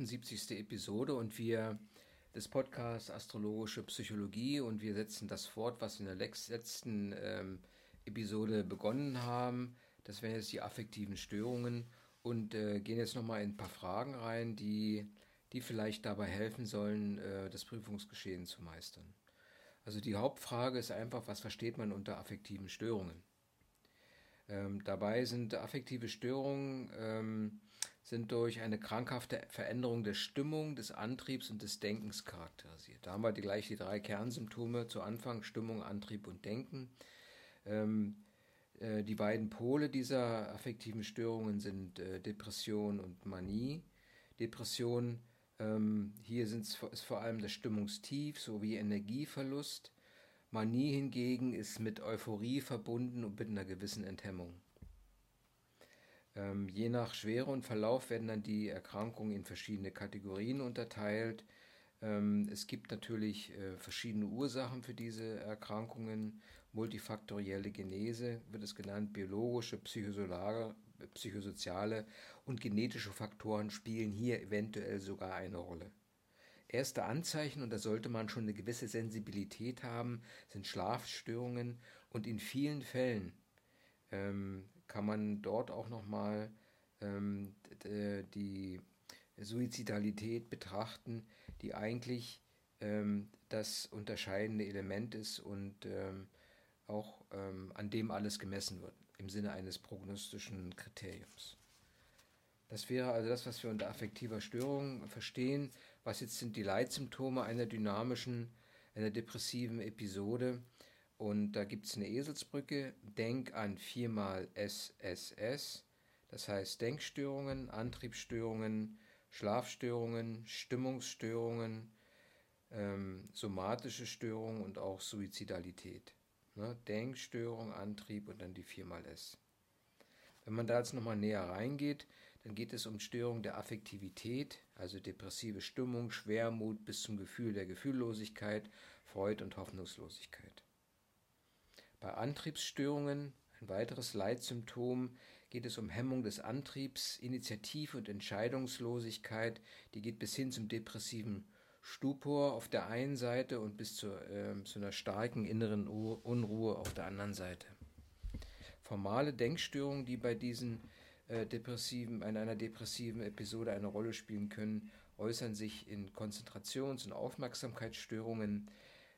78. Episode und wir des Podcasts Astrologische Psychologie und wir setzen das fort, was in der letzten ähm, Episode begonnen haben. Das wären jetzt die affektiven Störungen und äh, gehen jetzt nochmal in ein paar Fragen rein, die, die vielleicht dabei helfen sollen, äh, das Prüfungsgeschehen zu meistern. Also die Hauptfrage ist einfach, was versteht man unter affektiven Störungen? Ähm, dabei sind affektive Störungen ähm, sind durch eine krankhafte Veränderung der Stimmung, des Antriebs und des Denkens charakterisiert. Da haben wir die, gleich die drei Kernsymptome zu Anfang, Stimmung, Antrieb und Denken. Ähm, äh, die beiden Pole dieser affektiven Störungen sind äh, Depression und Manie. Depression, ähm, hier ist vor allem das Stimmungstief sowie Energieverlust. Manie hingegen ist mit Euphorie verbunden und mit einer gewissen Enthemmung. Ähm, je nach Schwere und Verlauf werden dann die Erkrankungen in verschiedene Kategorien unterteilt. Ähm, es gibt natürlich äh, verschiedene Ursachen für diese Erkrankungen. Multifaktorielle Genese wird es genannt, biologische, psychosoziale und genetische Faktoren spielen hier eventuell sogar eine Rolle. Erste Anzeichen, und da sollte man schon eine gewisse Sensibilität haben, sind Schlafstörungen und in vielen Fällen ähm, kann man dort auch nochmal ähm, die Suizidalität betrachten, die eigentlich ähm, das unterscheidende Element ist und ähm, auch ähm, an dem alles gemessen wird, im Sinne eines prognostischen Kriteriums. Das wäre also das, was wir unter affektiver Störung verstehen. Was jetzt sind die Leitsymptome einer dynamischen, einer depressiven Episode? Und da gibt es eine Eselsbrücke. Denk an viermal SSS. Das heißt Denkstörungen, Antriebsstörungen, Schlafstörungen, Stimmungsstörungen, ähm, somatische Störungen und auch Suizidalität. Ne? Denkstörung, Antrieb und dann die viermal S. Wenn man da jetzt nochmal näher reingeht, dann geht es um Störung der Affektivität, also depressive Stimmung, Schwermut bis zum Gefühl der Gefühllosigkeit, Freude und Hoffnungslosigkeit. Bei Antriebsstörungen, ein weiteres Leitsymptom, geht es um Hemmung des Antriebs, Initiative und Entscheidungslosigkeit, die geht bis hin zum depressiven Stupor auf der einen Seite und bis zu, äh, zu einer starken inneren Unruhe auf der anderen Seite. Formale Denkstörungen, die bei diesen äh, depressiven, in einer depressiven Episode eine Rolle spielen können, äußern sich in Konzentrations- und Aufmerksamkeitsstörungen.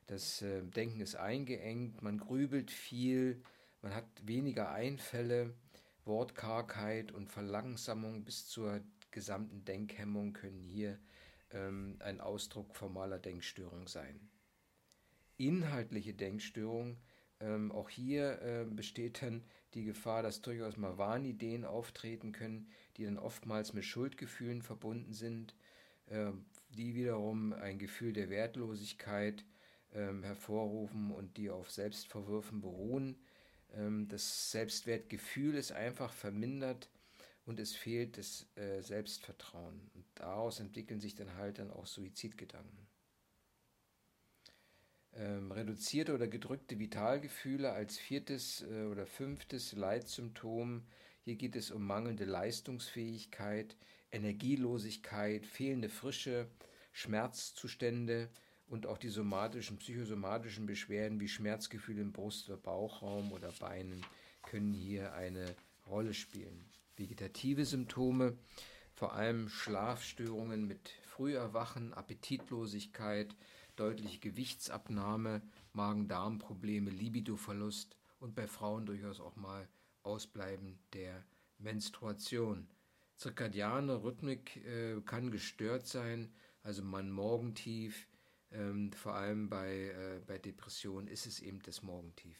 Das äh, Denken ist eingeengt, man grübelt viel, man hat weniger Einfälle, Wortkargheit und Verlangsamung bis zur gesamten Denkhemmung können hier ähm, ein Ausdruck formaler Denkstörung sein. Inhaltliche Denkstörung, ähm, auch hier äh, besteht dann die Gefahr, dass durchaus mal Wahnideen auftreten können, die dann oftmals mit Schuldgefühlen verbunden sind, äh, die wiederum ein Gefühl der Wertlosigkeit äh, hervorrufen und die auf Selbstverwürfen beruhen. Ähm, das Selbstwertgefühl ist einfach vermindert und es fehlt das äh, Selbstvertrauen. Und daraus entwickeln sich dann halt dann auch Suizidgedanken. Ähm, reduzierte oder gedrückte Vitalgefühle als viertes äh, oder fünftes Leitsymptom. Hier geht es um mangelnde Leistungsfähigkeit, Energielosigkeit, fehlende Frische, Schmerzzustände und auch die somatischen, psychosomatischen Beschwerden wie Schmerzgefühle im Brust- oder Bauchraum oder Beinen können hier eine Rolle spielen vegetative Symptome, vor allem Schlafstörungen mit Früherwachen, Appetitlosigkeit, deutliche Gewichtsabnahme, Magen-Darm-Probleme, Libidoverlust und bei Frauen durchaus auch mal Ausbleiben der Menstruation. Zirkadiane Rhythmik äh, kann gestört sein, also man Morgentief, ähm, vor allem bei, äh, bei Depressionen ist es eben das Morgentief.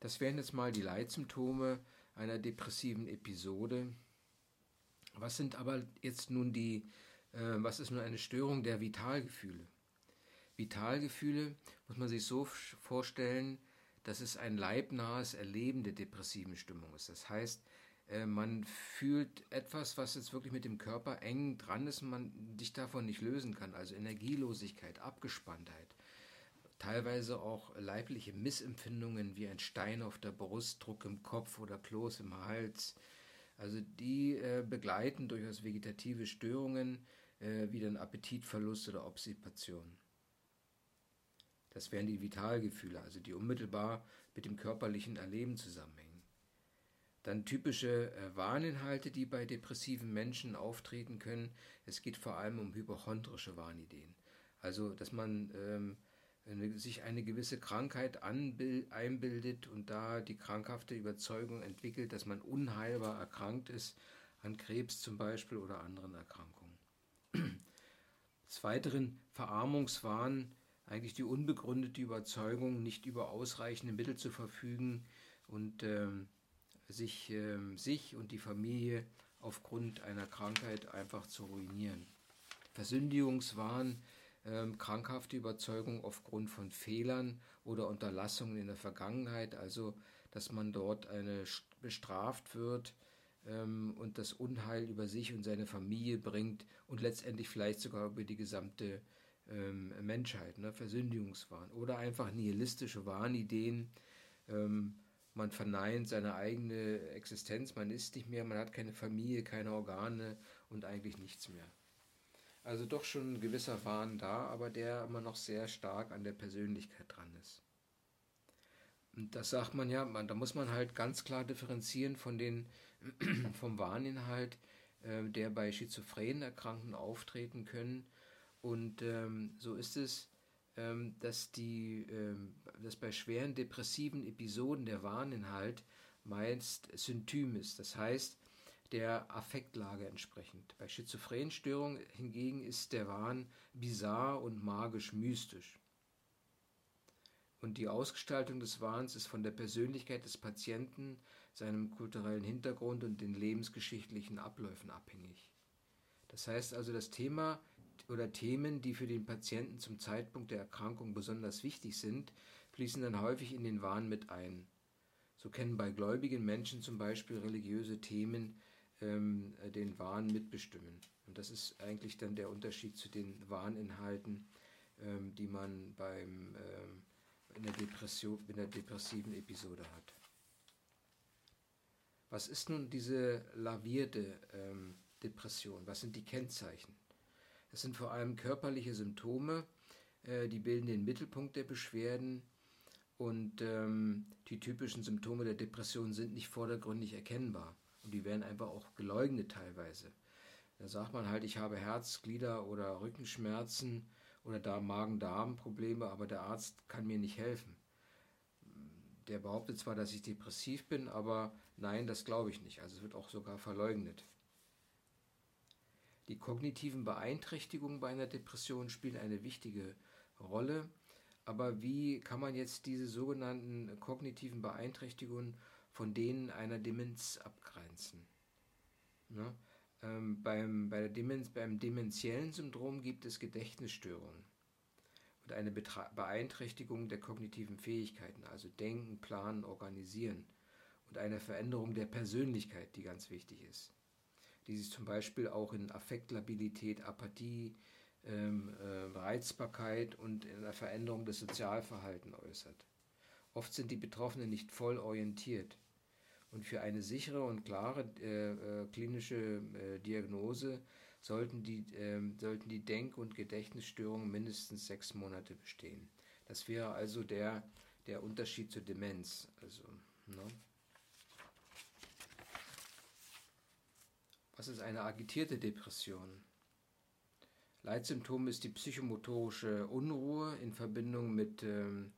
Das wären jetzt mal die Leitsymptome einer depressiven Episode. Was sind aber jetzt nun die, äh, was ist nun eine Störung der Vitalgefühle? Vitalgefühle muss man sich so vorstellen, dass es ein leibnahes Erleben der depressiven Stimmung ist. Das heißt, äh, man fühlt etwas, was jetzt wirklich mit dem Körper eng dran ist und man sich davon nicht lösen kann. Also Energielosigkeit, Abgespanntheit, teilweise auch leibliche Missempfindungen wie ein Stein auf der Brust, Druck im Kopf oder Kloß im Hals, Also die äh, begleiten durchaus vegetative Störungen äh, wie dann Appetitverlust oder Obstipation. Das wären die Vitalgefühle, also die unmittelbar mit dem körperlichen Erleben zusammenhängen. Dann typische äh, Warninhalte, die bei depressiven Menschen auftreten können. Es geht vor allem um hypochondrische Warnideen. Also, dass man ähm, sich eine gewisse Krankheit einbildet und da die krankhafte Überzeugung entwickelt, dass man unheilbar erkrankt ist, an Krebs zum Beispiel oder anderen Erkrankungen. Des Weiteren Verarmungswahn, eigentlich die unbegründete Überzeugung, nicht über ausreichende Mittel zu verfügen und ähm, sich, ähm, sich und die Familie aufgrund einer Krankheit einfach zu ruinieren. Versündigungswahn, ähm, krankhafte Überzeugung aufgrund von Fehlern oder Unterlassungen in der Vergangenheit, also dass man dort eine bestraft wird ähm, und das Unheil über sich und seine Familie bringt und letztendlich vielleicht sogar über die gesamte ähm, Menschheit, ne? Versündigungswahn oder einfach nihilistische Wahnideen. Ähm, man verneint seine eigene Existenz, man ist nicht mehr, man hat keine Familie, keine Organe und eigentlich nichts mehr. Also doch schon ein gewisser Wahn da, aber der immer noch sehr stark an der Persönlichkeit dran ist. Und das sagt man ja, man, da muss man halt ganz klar differenzieren von den, vom Wahninhalt, äh, der bei schizophrenen Erkrankten auftreten können. Und ähm, so ist es, ähm, dass, die, ähm, dass bei schweren depressiven Episoden der Wahninhalt meist Syntym ist. Das heißt, der Affektlage entsprechend. Bei Schizophrenstörungen hingegen ist der Wahn bizarr und magisch-mystisch. Und die Ausgestaltung des Wahns ist von der Persönlichkeit des Patienten, seinem kulturellen Hintergrund und den lebensgeschichtlichen Abläufen abhängig. Das heißt also, das Thema oder Themen, die für den Patienten zum Zeitpunkt der Erkrankung besonders wichtig sind, fließen dann häufig in den Wahn mit ein. So kennen bei gläubigen Menschen zum Beispiel religiöse Themen ähm, den Wahn mitbestimmen. Und das ist eigentlich dann der Unterschied zu den Wahninhalten, ähm, die man beim, ähm, in, der Depression, in der depressiven Episode hat. Was ist nun diese lavierte ähm, Depression? Was sind die Kennzeichen? Das sind vor allem körperliche Symptome, äh, die bilden den Mittelpunkt der Beschwerden und ähm, die typischen Symptome der Depression sind nicht vordergründig erkennbar. Und die werden einfach auch geleugnet teilweise. Da sagt man halt, ich habe Herz-, Glieder- oder Rückenschmerzen oder da Magen-Darm-Probleme, aber der Arzt kann mir nicht helfen. Der behauptet zwar, dass ich depressiv bin, aber nein, das glaube ich nicht. Also es wird auch sogar verleugnet. Die kognitiven Beeinträchtigungen bei einer Depression spielen eine wichtige Rolle. Aber wie kann man jetzt diese sogenannten kognitiven Beeinträchtigungen von denen einer Demenz abgrenzen. Ne? Ähm, beim, bei der Demenz, beim dementiellen Syndrom gibt es Gedächtnisstörungen und eine Betra Beeinträchtigung der kognitiven Fähigkeiten, also Denken, Planen, Organisieren und eine Veränderung der Persönlichkeit, die ganz wichtig ist. Die sich zum Beispiel auch in Affektlabilität, Apathie, ähm, äh, Reizbarkeit und in der Veränderung des Sozialverhaltens äußert. Oft sind die Betroffenen nicht voll orientiert. Und für eine sichere und klare äh, äh, klinische äh, Diagnose sollten die, ähm, sollten die Denk- und Gedächtnisstörungen mindestens sechs Monate bestehen. Das wäre also der, der Unterschied zur Demenz. Also, ne? Was ist eine agitierte Depression? Leitsymptom ist die psychomotorische Unruhe in Verbindung mit ähm,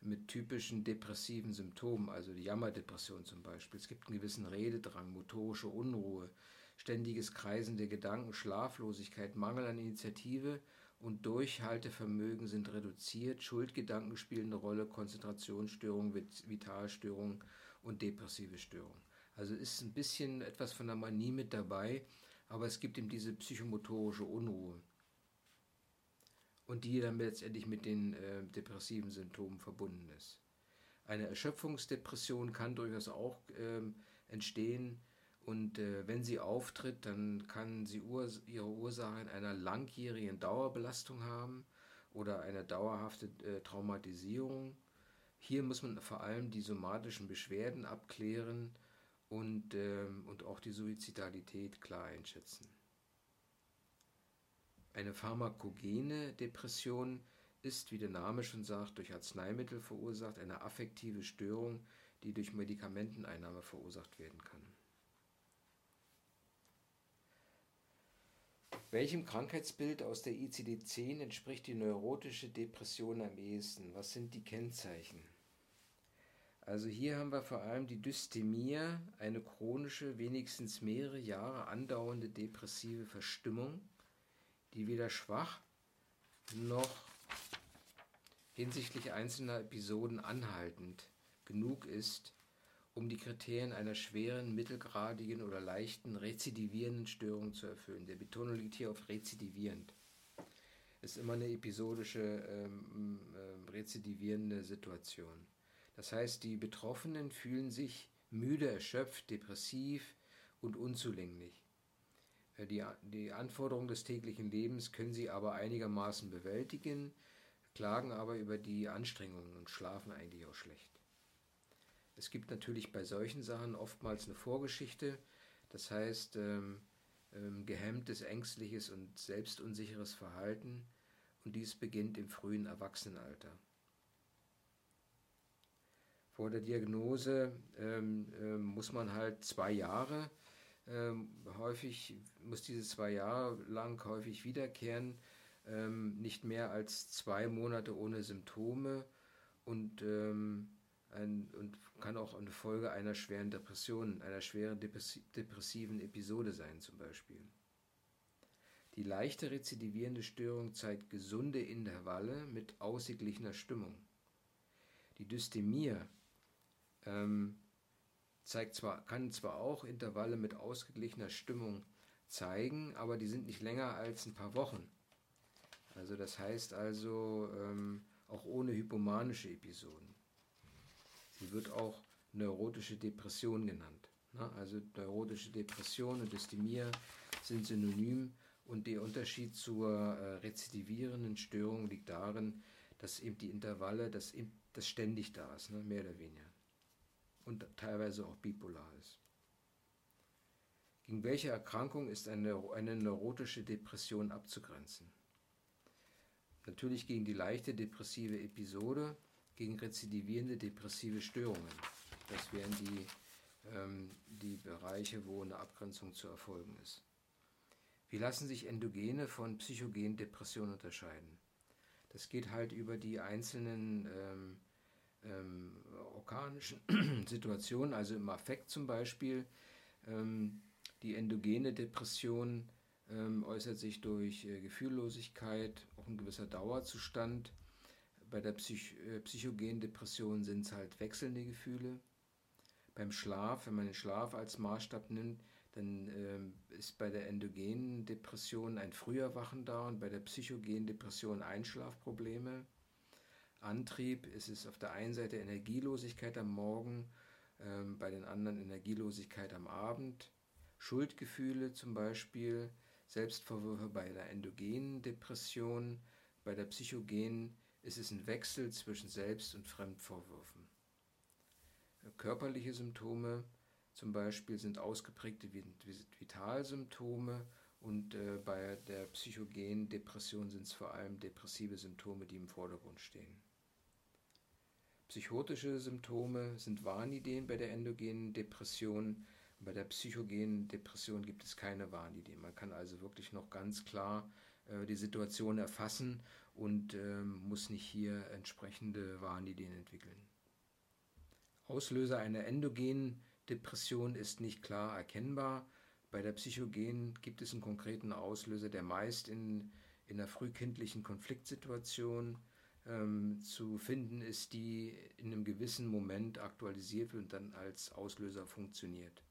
mit typischen depressiven Symptomen, also die Jammerdepression zum Beispiel. Es gibt einen gewissen Rededrang, motorische Unruhe, ständiges Kreisen der Gedanken, Schlaflosigkeit, Mangel an Initiative und Durchhaltevermögen sind reduziert, Schuldgedanken spielen eine Rolle, Konzentrationsstörungen, Vitalstörungen und depressive Störungen. Also ist ein bisschen etwas von der Manie mit dabei, aber es gibt eben diese psychomotorische Unruhe und die dann letztendlich mit den äh, depressiven Symptomen verbunden ist. Eine Erschöpfungsdepression kann durchaus auch ähm, entstehen und äh, wenn sie auftritt, dann kann sie urs ihre Ursache in einer langjährigen Dauerbelastung haben oder eine dauerhafte äh, Traumatisierung. Hier muss man vor allem die somatischen Beschwerden abklären und, ähm, und auch die Suizidalität klar einschätzen. Eine pharmakogene Depression ist, wie der Name schon sagt, durch Arzneimittel verursacht, eine affektive Störung, die durch Medikamenteneinnahme verursacht werden kann. Welchem Krankheitsbild aus der ICD-10 entspricht die neurotische Depression am ehesten? Was sind die Kennzeichen? Also hier haben wir vor allem die Dysthemie, eine chronische, wenigstens mehrere Jahre andauernde depressive Verstimmung, die weder schwach noch hinsichtlich einzelner Episoden anhaltend genug ist, um die Kriterien einer schweren, mittelgradigen oder leichten rezidivierenden Störung zu erfüllen. Der Betonung liegt hier auf rezidivierend. Ist immer eine episodische ähm, äh, rezidivierende Situation. Das heißt, die Betroffenen fühlen sich müde, erschöpft, depressiv und unzulänglich. Äh, die, die Anforderungen des täglichen Lebens können sie aber einigermaßen bewältigen, klagen aber über die Anstrengungen und schlafen eigentlich auch schlecht. Es gibt natürlich bei solchen Sachen oftmals eine Vorgeschichte, das heißt ähm, ähm, gehemmtes, ängstliches und selbstunsicheres Verhalten und dies beginnt im frühen Erwachsenenalter. Vor der Diagnose ähm, ähm, muss man halt zwei Jahre, ähm, häufig muss diese zwei Jahre lang häufig wiederkehren, ähm, nicht mehr als zwei Monate ohne Symptome und ein, und kann auch eine Folge einer schweren Depression, einer schweren depressiven Episode sein zum Beispiel. Die leichte rezidivierende Störung zeigt gesunde Intervalle mit ausgeglichener Stimmung. Die Dysthemie ähm, zeigt zwar, kann zwar auch Intervalle mit ausgeglichener Stimmung zeigen, aber die sind nicht länger als ein paar Wochen. Also das heißt also ähm, auch ohne hypomanische Episoden. Sie wird auch neurotische Depression genannt. Ne? Also neurotische Depression und Dysthemie sind synonym und der Unterschied zur äh, rezidivierenden Störung liegt darin, dass eben die Intervalle, dass das ständig da ist, ne? mehr oder weniger. Und teilweise auch bipolar ist. Gegen welche Erkrankung ist eine, eine neurotische Depression abzugrenzen? Natürlich gegen die leichte depressive Episode, gegen rezidivierende depressive Störungen. Das wären die, ähm, die Bereiche, wo eine Abgrenzung zu erfolgen ist. Wie lassen sich Endogene von psychogenen Depressionen unterscheiden? Das geht halt über die einzelnen ähm, ähm, organischen Situationen, also im Affekt zum Beispiel. Ähm, die endogene Depression ähm, äußert sich durch äh, Gefühllosigkeit, auch ein gewisser Dauerzustand bei der Psych äh, psychogenen Depression sind es halt wechselnde Gefühle. Beim Schlaf, wenn man den Schlaf als Maßstab nimmt, dann äh, ist bei der endogenen Depression ein früher Wachen da und bei der psychogenen Depression Einschlafprobleme. Antrieb ist es auf der einen Seite Energielosigkeit am Morgen, äh, bei den anderen Energielosigkeit am Abend. Schuldgefühle zum Beispiel, Selbstvorwürfe bei der endogenen Depression, bei der psychogenen es ist ein Wechsel zwischen Selbst- und Fremdvorwürfen. Körperliche Symptome zum Beispiel sind ausgeprägte Vitalsymptome und äh, bei der psychogenen Depression sind es vor allem depressive Symptome, die im Vordergrund stehen. Psychotische Symptome sind Warnideen bei der endogenen Depression. Bei der psychogenen Depression gibt es keine Warnideen. Man kann also wirklich noch ganz klar äh, die Situation erfassen und ähm, muss nicht hier entsprechende Warnideen entwickeln. Auslöser einer endogenen Depression ist nicht klar erkennbar. Bei der psychogenen gibt es einen konkreten Auslöser, der meist in, in einer frühkindlichen Konfliktsituation ähm, zu finden ist, die in einem gewissen Moment aktualisiert wird und dann als Auslöser funktioniert.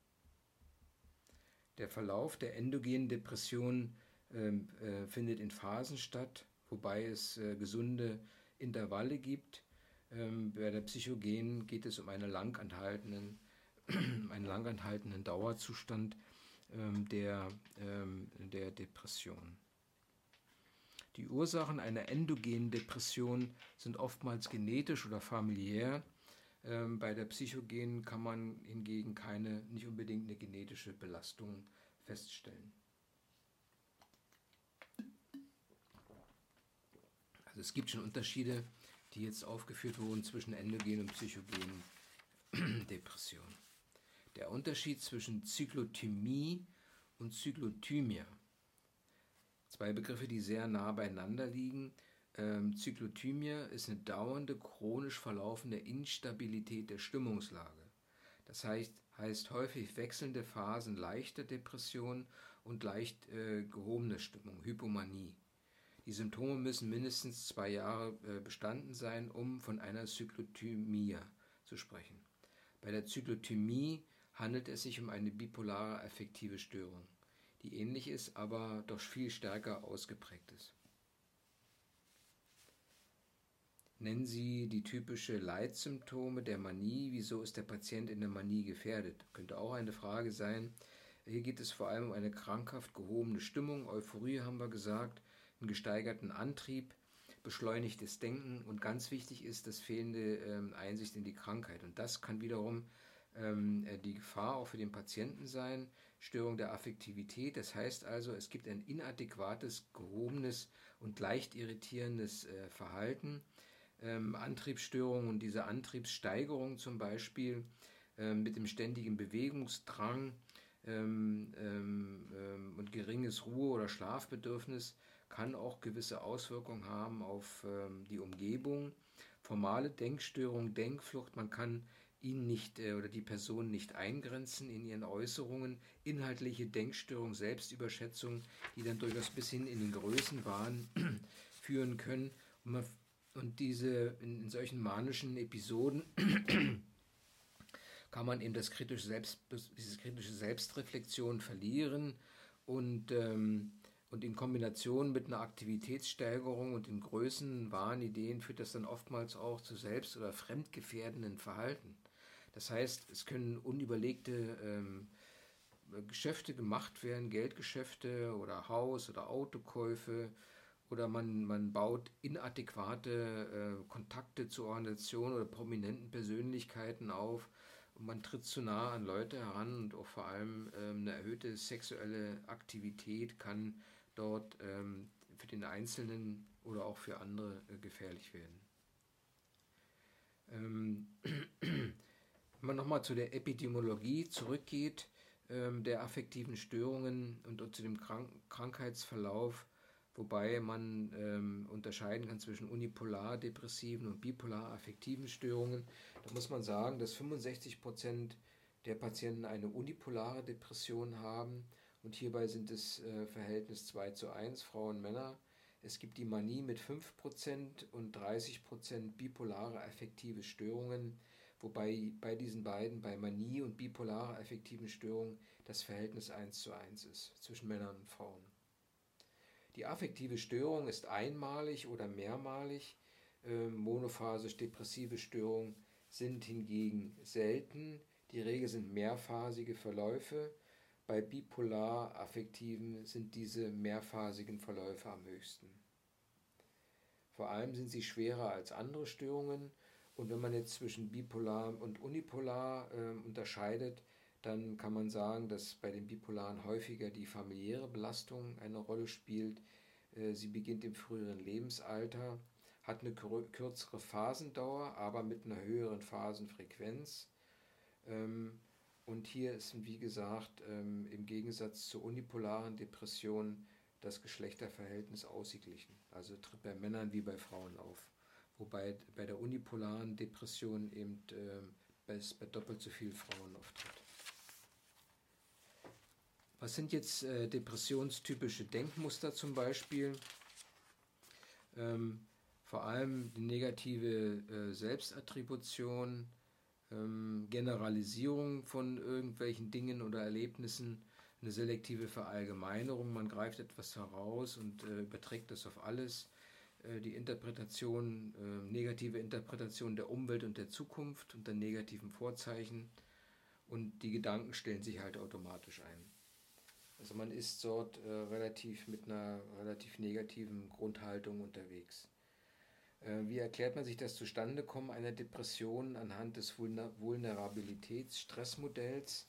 Der Verlauf der endogenen Depression ähm, äh, findet in Phasen statt wobei es äh, gesunde Intervalle gibt. Ähm, bei der Psychogen geht es um einen langanhaltenden, einen langanhaltenden Dauerzustand ähm, der, ähm, der Depression. Die Ursachen einer endogenen Depression sind oftmals genetisch oder familiär. Ähm, bei der Psychogenen kann man hingegen keine, nicht unbedingt eine genetische Belastung feststellen. Also es gibt schon Unterschiede, die jetzt aufgeführt wurden zwischen endogenen und psychogenen Depressionen. Der Unterschied zwischen Zyklothymie und Zyklothymia. Zwei Begriffe, die sehr nah beieinander liegen. Ähm, Zyklothymia ist eine dauernde, chronisch verlaufende Instabilität der Stimmungslage. Das heißt, heißt häufig wechselnde Phasen leichter Depression und leicht äh, gehobene Stimmung, Hypomanie. Die Symptome müssen mindestens zwei Jahre äh, bestanden sein, um von einer Zyklothymia zu sprechen. Bei der Zyklothymie handelt es sich um eine bipolare affektive Störung, die ähnlich ist, aber doch viel stärker ausgeprägt ist. Nennen Sie die typische Leitsymptome der Manie. Wieso ist der Patient in der Manie gefährdet? Könnte auch eine Frage sein. Hier geht es vor allem um eine krankhaft gehobene Stimmung. Euphorie haben wir gesagt, einen gesteigerten Antrieb, beschleunigtes Denken und ganz wichtig ist das fehlende ähm, Einsicht in die Krankheit. Und das kann wiederum ähm, äh, die Gefahr auch für den Patienten sein. Störung der Affektivität. Das heißt also, es gibt ein inadäquates, gehobenes und leicht irritierendes äh, Verhalten. Ähm, Antriebsstörungen und diese Antriebssteigerung zum Beispiel äh, mit dem ständigen Bewegungsdrang ähm, ähm, ähm, und geringes Ruhe- oder Schlafbedürfnis kann auch gewisse Auswirkungen haben auf ähm, die Umgebung. Formale Denkstörung, Denkflucht, man kann ihn nicht äh, oder die Person nicht eingrenzen in ihren Äußerungen, inhaltliche Denkstörung, Selbstüberschätzung, die dann durchaus bis hin in den Größenwahn führen können. Und, man, und diese in, in, solchen manischen Episoden kann man eben das kritische Selbst, diese kritische Selbstreflexion verlieren und ähm, und in Kombination mit einer Aktivitätssteigerung und den Größenwahnideen führt das dann oftmals auch zu selbst- oder fremdgefährdenden Verhalten. Das heißt, es können unüberlegte ähm, Geschäfte gemacht werden, Geldgeschäfte oder Haus- oder Autokäufe oder man, man baut inadäquate äh, Kontakte zu Organisationen oder prominenten Persönlichkeiten auf und man tritt zu nah an Leute heran und auch vor allem ähm, eine erhöhte sexuelle Aktivität kann dort ähm, für den Einzelnen oder auch für andere äh, gefährlich werden. Ähm, wenn man nochmal zu der Epidemiologie zurückgeht, ähm, der affektiven Störungen und, und zu dem Krank Krankheitsverlauf, wobei man ähm, unterscheiden kann zwischen unipolar depressiven und bipolar affektiven Störungen, da muss man sagen, dass 65 Prozent der Patienten eine unipolare Depression haben und hierbei sind es äh, Verhältnis 2 zu 1, Frauen, Männer. Es gibt die Manie mit 5% und 30% bipolare affektive Störungen, wobei bei diesen beiden, bei Manie und bipolare affektiven Störungen, das Verhältnis 1 zu 1 ist zwischen Männern und Frauen. Die affektive Störung ist einmalig oder mehrmalig. Äh, monophasisch-depressive Störungen sind hingegen selten. Die Regel sind mehrphasige Verläufe bei bipolar-affektiven sind diese mehrphasigen Verläufe am höchsten. Vor allem sind sie schwerer als andere Störungen und wenn man jetzt zwischen bipolar und unipolar äh, unterscheidet, dann kann man sagen, dass bei den Bipolaren häufiger die familiäre Belastung eine Rolle spielt. Äh, sie beginnt im früheren Lebensalter, hat eine kürzere Phasendauer, aber mit einer höheren Phasenfrequenz. Ähm, und hier ist, wie gesagt, ähm, im Gegensatz zur unipolaren Depression das Geschlechterverhältnis ausgeglichen. Also tritt bei Männern wie bei Frauen auf. Wobei bei der unipolaren Depression eben äh, bei, bei doppelt so viel Frauen auftritt. Was sind jetzt äh, depressionstypische Denkmuster zum Beispiel? Ähm, vor allem die negative äh, Selbstattribution, ähm, Generalisierung von irgendwelchen Dingen oder Erlebnissen, eine selektive Verallgemeinerung, man greift etwas heraus und äh, überträgt das auf alles, die Interpretation, äh, negative Interpretation der Umwelt und der Zukunft unter negativen Vorzeichen und die Gedanken stellen sich halt automatisch ein. Also man ist dort äh, relativ mit einer relativ negativen Grundhaltung unterwegs. Äh, wie erklärt man sich das Zustandekommen einer Depression anhand des Vulnerabilitäts-Stressmodells?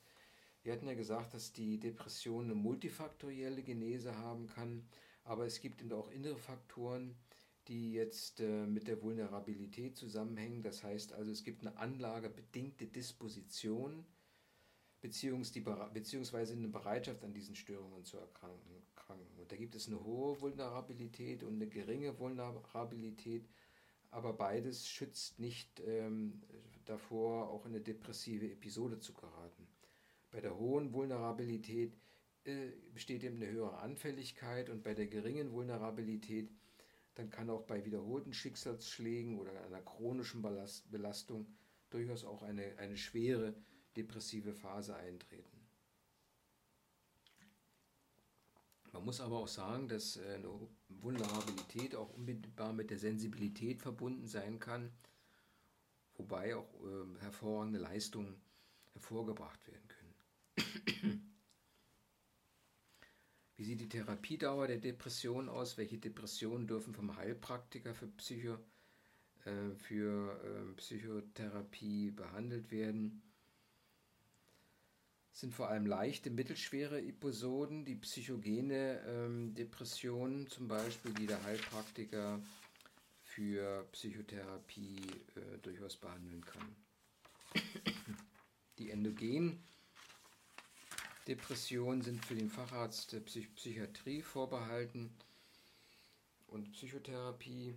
Wir hatten ja gesagt, dass die Depression eine multifaktorielle Genese haben kann, aber es gibt eben auch innere Faktoren, die jetzt äh, mit der Vulnerabilität zusammenhängen. Das heißt also, es gibt eine anlagebedingte Disposition beziehungsweise eine Bereitschaft an diesen Störungen zu erkranken. Und da gibt es eine hohe Vulnerabilität und eine geringe Vulnerabilität, aber beides schützt nicht ähm, davor, auch in eine depressive Episode zu geraten. Bei der hohen Vulnerabilität äh, besteht eben eine höhere Anfälligkeit und bei der geringen Vulnerabilität dann kann auch bei wiederholten Schicksalsschlägen oder einer chronischen Belastung durchaus auch eine, eine schwere depressive Phase eintreten. Man muss aber auch sagen, dass äh, eine Vulnerabilität auch unmittelbar mit der Sensibilität verbunden sein kann, wobei auch äh, hervorragende Leistungen hervorgebracht werden können. Wie sieht die Therapiedauer der Depression aus? Welche Depressionen dürfen vom Heilpraktiker für, Psycho, äh, für äh, Psychotherapie behandelt werden? Sind vor allem leichte, mittelschwere Episoden, die psychogene ähm, Depression zum Beispiel, die der Heilpraktiker für Psychotherapie äh, durchaus behandeln kann. Die endogenen Depressionen sind für den Facharzt der Psych Psychiatrie vorbehalten und Psychotherapie.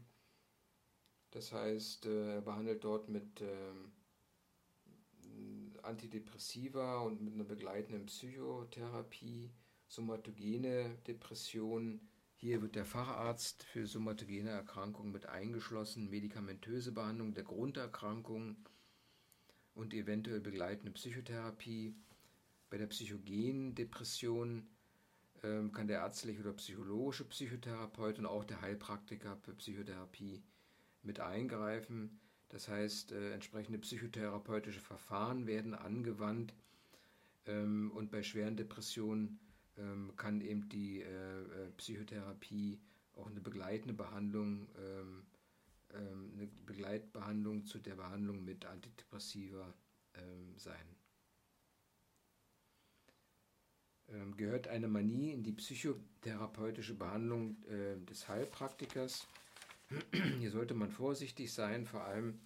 Das heißt, äh, er behandelt dort mit ähm, Antidepressiva und mit einer begleitenden Psychotherapie somatogene Depressionen. Hier wird der Facharzt für somatogene Erkrankungen mit eingeschlossen, medikamentöse Behandlung der Grunderkrankung und eventuell begleitende Psychotherapie. Bei der psychogenen Depression ähm, kann der ärztliche oder psychologische Psychotherapeut und auch der Heilpraktiker für Psychotherapie mit eingreifen. Das heißt, äh, entsprechende psychotherapeutische Verfahren werden angewandt ähm, und bei schweren Depressionen ähm, kann eben die äh, äh Psychotherapie auch eine begleitende Behandlung, ähm, ähm, eine Begleitbehandlung zu der Behandlung mit Antidepressiva ähm, sein. Ähm, gehört eine Manie in die psychotherapeutische Behandlung äh, des Heilpraktikers. Hier sollte man vorsichtig sein, vor allem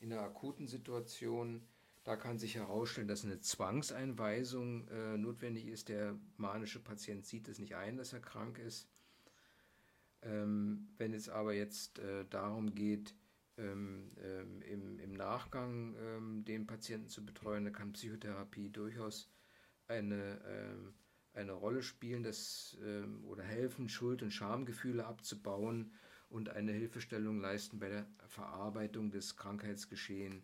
in einer akuten Situation. Da kann sich herausstellen, dass eine Zwangseinweisung äh, notwendig ist. Der manische Patient sieht es nicht ein, dass er krank ist. Ähm, wenn es aber jetzt äh, darum geht, ähm, ähm, im, im, Nachgang ähm, den Patienten zu betreuen, dann kann Psychotherapie durchaus eine ähm, eine Rolle spielen das, ähm, oder helfen, Schuld- und Schamgefühle abzubauen und eine Hilfestellung leisten bei der Verarbeitung des Krankheitsgeschehens,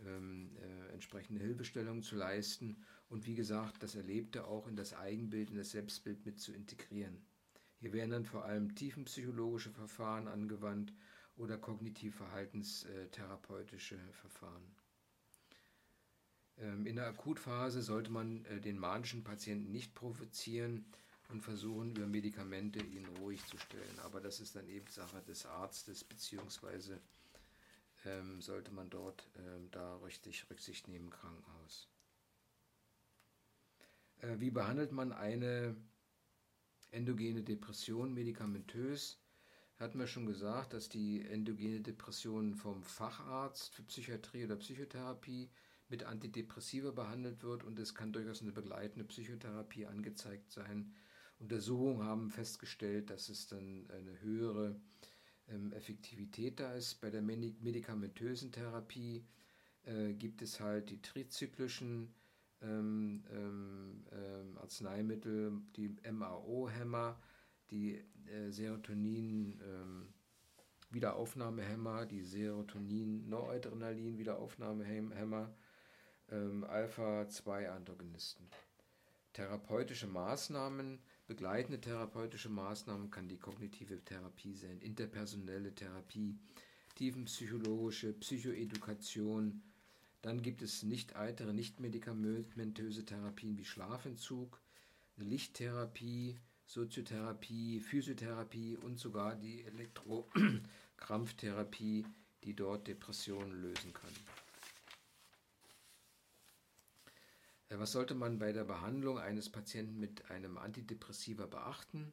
ähm, äh, entsprechende Hilfestellung zu leisten und wie gesagt, das Erlebte auch in das Eigenbild, in das Selbstbild mit zu integrieren. Hier werden dann vor allem tiefenpsychologische Verfahren angewandt oder kognitiv-verhaltenstherapeutische Verfahren. Ähm, in der Akutphase sollte man äh, den manischen Patienten nicht provozieren und versuchen, über Medikamente ihn ruhig zu stellen. Aber das ist dann eben Sache des Arztes, beziehungsweise ähm, sollte man dort ähm, da richtig Rücksicht nehmen Krankenhaus. Äh, wie behandelt man eine endogene Depression medikamentös? Hatten wir schon gesagt, dass die endogene Depression vom Facharzt für Psychiatrie oder Psychotherapie mit Antidepressiva behandelt wird und es kann durchaus eine begleitende Psychotherapie angezeigt sein. Untersuchungen haben festgestellt, dass es dann eine höhere ähm, Effektivität da ist. Bei der medikamentösen Therapie äh, gibt es halt die trizyklischen ähm, ähm, ähm Arzneimittel, die MAO-Hämmer, die äh, Serotonin- ähm, die Serotonin-Noradrenalin-Wiederaufnahmehämmer ähm, Alpha-2-Antagonisten. Therapeutische Maßnahmen, begleitende therapeutische Maßnahmen kann die kognitive Therapie sein, interpersonelle Therapie, tiefenpsychologische, Psychoedukation. Dann gibt es nicht weitere nicht medikamentöse Therapien wie Schlafentzug, Lichttherapie, Soziotherapie, Physiotherapie und sogar die Elektro Krampftherapie, die dort Depressionen lösen kann. Äh, was sollte man bei der Behandlung eines Patienten mit einem Antidepressiva beachten?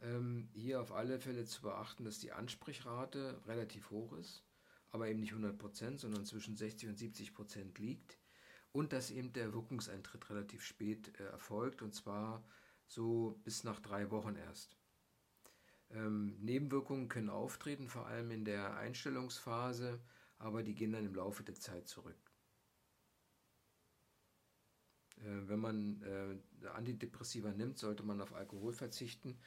Ähm, hier auf alle Fälle zu beachten, dass die Ansprechrate relativ hoch ist, aber eben nicht 100%, sondern zwischen 60 und 70% liegt und dass eben der Wirkungseintritt relativ spät äh, erfolgt und zwar so bis nach drei Wochen erst. Ähm, Nebenwirkungen können auftreten, vor allem in der Einstellungsphase, aber die gehen dann im Laufe der Zeit zurück. Äh, wenn man äh, Antidepressiva nimmt, sollte man auf Alkohol verzichten,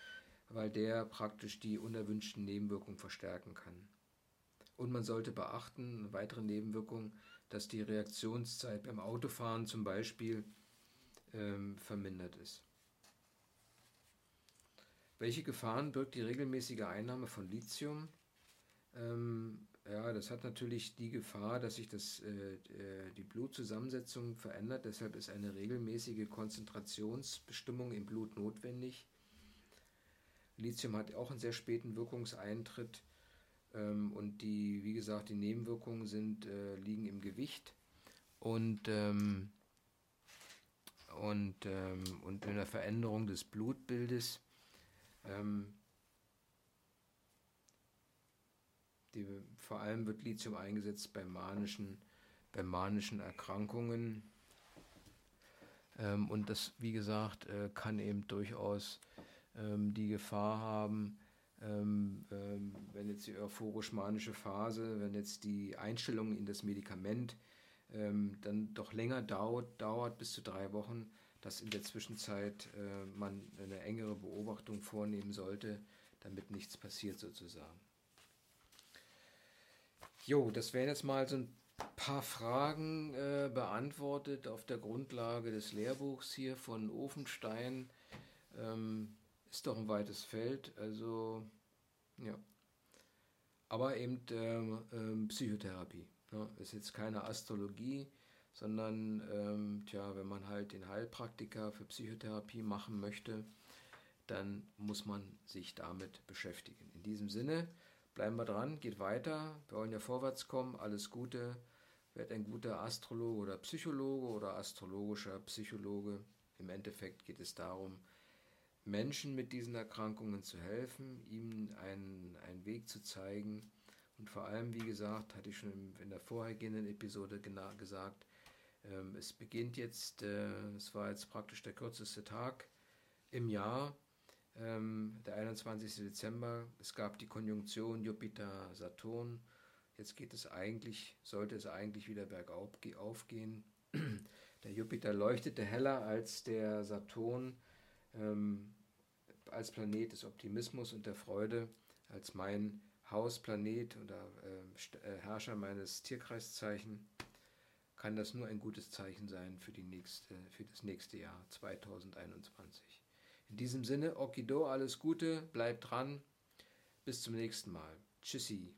weil der praktisch die unerwünschten Nebenwirkungen verstärken kann. Und man sollte beachten, weitere Nebenwirkungen, dass die Reaktionszeit beim Autofahren zum Beispiel ähm, vermindert ist. Welche Gefahren birgt die regelmäßige Einnahme von Lithium? Ähm, ja, das hat natürlich die Gefahr, dass sich das, äh, äh, die Blutzusammensetzung verändert. Deshalb ist eine regelmäßige Konzentrationsbestimmung im Blut notwendig. Lithium hat auch einen sehr späten Wirkungseintritt ähm, und die, wie gesagt, die Nebenwirkungen sind, äh, liegen im Gewicht und, ähm, und, ähm, und in der Veränderung des Blutbildes. Ähm, die, vor allem wird Lithium eingesetzt bei manischen, bei manischen Erkrankungen. Ähm, und das, wie gesagt, äh, kann eben durchaus ähm, die Gefahr haben, ähm, ähm wenn jetzt die euphorisch-manische Phase, wenn jetzt die Einstellung in das Medikament ähm, dann doch länger dauert, dauert, bis zu drei Wochen, dass in der Zwischenzeit äh, man eine engere Beobachtung vornehmen sollte, damit nichts passiert sozusagen. Jo, das wären jetzt mal so ein paar Fragen äh, beantwortet auf der Grundlage des Lehrbuchs hier von Ofenstein. Ähm, ist doch ein weites Feld, also ja. Aber eben ähm, ähm, Psychotherapie. Ne? Ist jetzt keine Astrologie, sondern ähm, tja, wenn man halt den Heilpraktiker für Psychotherapie machen möchte, dann muss man sich damit beschäftigen. In diesem Sinne, bleiben wir dran, geht weiter, wir wollen ja vorwärts kommen, alles Gute, werd ein guter Astrologe oder Psychologe oder astrologischer Psychologe. Im Endeffekt geht es darum, Menschen mit diesen Erkrankungen zu helfen, ihnen einen, einen Weg zu zeigen. Und vor allem, wie gesagt, hatte ich schon in der vorhergehenden Episode gesagt, ähm, es beginnt jetzt, äh, es war jetzt praktisch der kürzeste Tag im Jahr, ähm, der 21. Dezember. Es gab die Konjunktion Jupiter-Saturn. Jetzt geht es eigentlich, sollte es eigentlich wieder bergauf aufgehen. Der Jupiter leuchtete heller als der Saturn ähm, als Planet des Optimismus und der Freude, als mein Hausplanet oder äh, äh Herrscher meines Tierkreiszeichen kann das nur ein gutes Zeichen sein für, die nächste, für das nächste Jahr 2021. In diesem Sinne, Okido, alles Gute, bleibt dran. Bis zum nächsten Mal. Tschüssi.